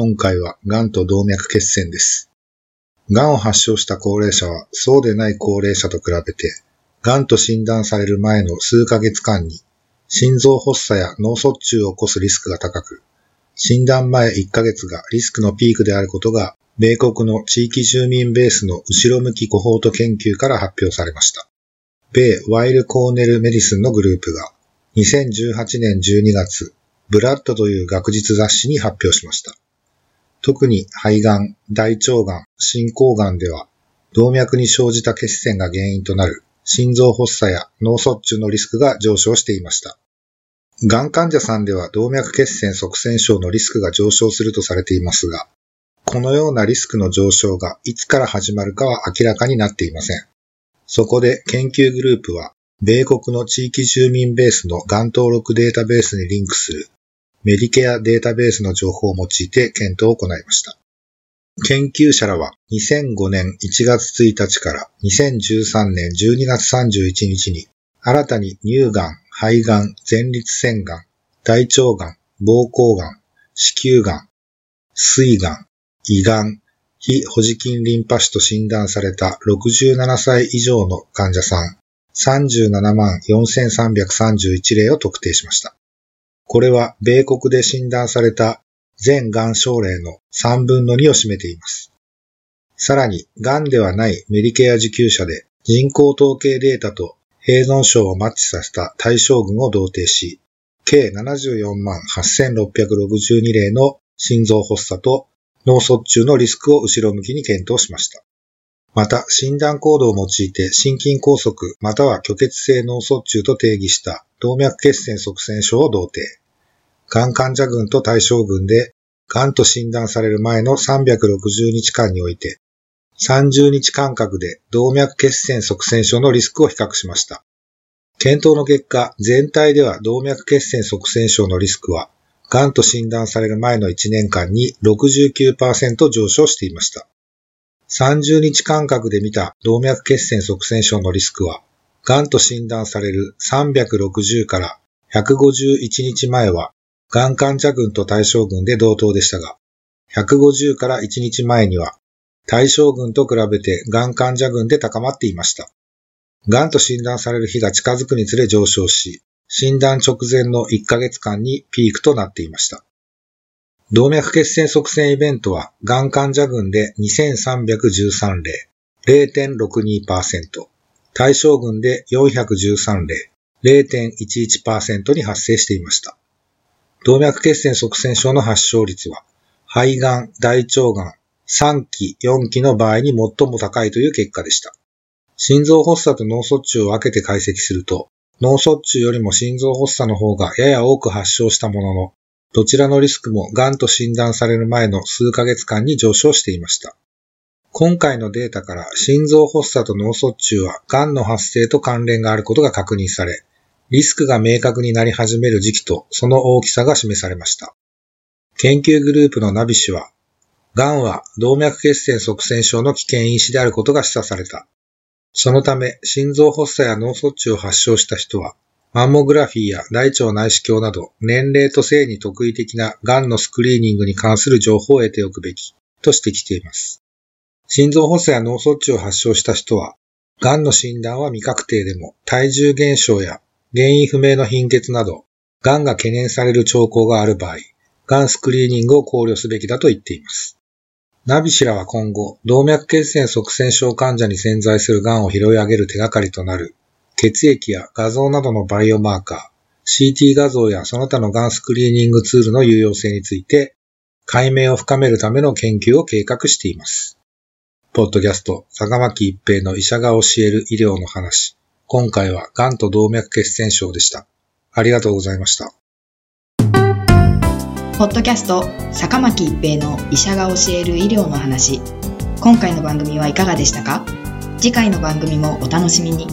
今回は、癌と動脈血栓です。癌を発症した高齢者は、そうでない高齢者と比べて、癌と診断される前の数ヶ月間に、心臓発作や脳卒中を起こすリスクが高く、診断前1ヶ月がリスクのピークであることが、米国の地域住民ベースの後ろ向きコホート研究から発表されました。米ワイル・コーネル・メディスンのグループが2018年12月、ブラッドという学術雑誌に発表しました。特に肺がん、大腸がん、進行がんでは、動脈に生じた血栓が原因となる心臓発作や脳卒中のリスクが上昇していました。がん患者さんでは動脈血栓塞栓症のリスクが上昇するとされていますが、このようなリスクの上昇がいつから始まるかは明らかになっていません。そこで研究グループは、米国の地域住民ベースのがん登録データベースにリンクするメディケアデータベースの情報を用いて検討を行いました。研究者らは2005年1月1日から2013年12月31日に新たに乳がん、肺がん、前立腺がん、大腸がん、膀胱がん、子宮がん、膵がん、胃がん、非ホジキンリンパ腫と診断された67歳以上の患者さん37万4331例を特定しました。これは米国で診断された全癌症例の3分の2を占めています。さらに、癌ではないメディケア受給者で人口統計データと併存症をマッチさせた対象群を同定し、計74万8662例の心臓発作と脳卒中のリスクを後ろ向きに検討しました。また、診断コードを用いて心筋梗塞または虚血性脳卒中と定義した動脈血栓塞栓症を同定。がん患者群と対象群で、がんと診断される前の360日間において、30日間隔で動脈血栓塞栓症のリスクを比較しました。検討の結果、全体では動脈血栓塞栓症のリスクは、がんと診断される前の1年間に69%上昇していました。30日間隔で見た動脈血栓塞栓症のリスクは、がんと診断される360から151日前は、がん患者群と対象群で同等でしたが、150から1日前には、対象群と比べてがん患者群で高まっていました。がんと診断される日が近づくにつれ上昇し、診断直前の1ヶ月間にピークとなっていました。動脈血栓塞栓イベントは、がん患者群で2313例、0.62%、対象群で413例、0.11%に発生していました。動脈血栓塞栓症の発症率は、肺がん、大腸がん、3期、4期の場合に最も高いという結果でした。心臓発作と脳卒中を分けて解析すると、脳卒中よりも心臓発作の方がやや多く発症したものの、どちらのリスクも癌と診断される前の数ヶ月間に上昇していました。今回のデータから心臓発作と脳卒中は癌の発生と関連があることが確認され、リスクが明確になり始める時期とその大きさが示されました。研究グループのナビ氏は、癌は動脈血栓塞栓症の危険因子であることが示唆された。そのため、心臓発作や脳卒中を発症した人は、マンモグラフィーや大腸内視鏡など年齢と性に特異的な癌のスクリーニングに関する情報を得ておくべきと指摘しています。心臓発作や脳卒中を発症した人は、癌の診断は未確定でも体重減少や原因不明の貧血など、癌が懸念される兆候がある場合、癌スクリーニングを考慮すべきだと言っています。ナビシラは今後、動脈血栓塞栓症患者に潜在する癌を拾い上げる手がかりとなる血液や画像などのバイオマーカー、CT 画像やその他のがんスクリーニングツールの有用性について、解明を深めるための研究を計画しています。ポッドキャスト、坂巻一平の医者が教える医療の話。今回は、癌と動脈血栓症でした。ありがとうございました。ポッドキャスト坂巻一平の医者が教える医療の話今回の番組はいかがでしたか？次回の番組もお楽しみに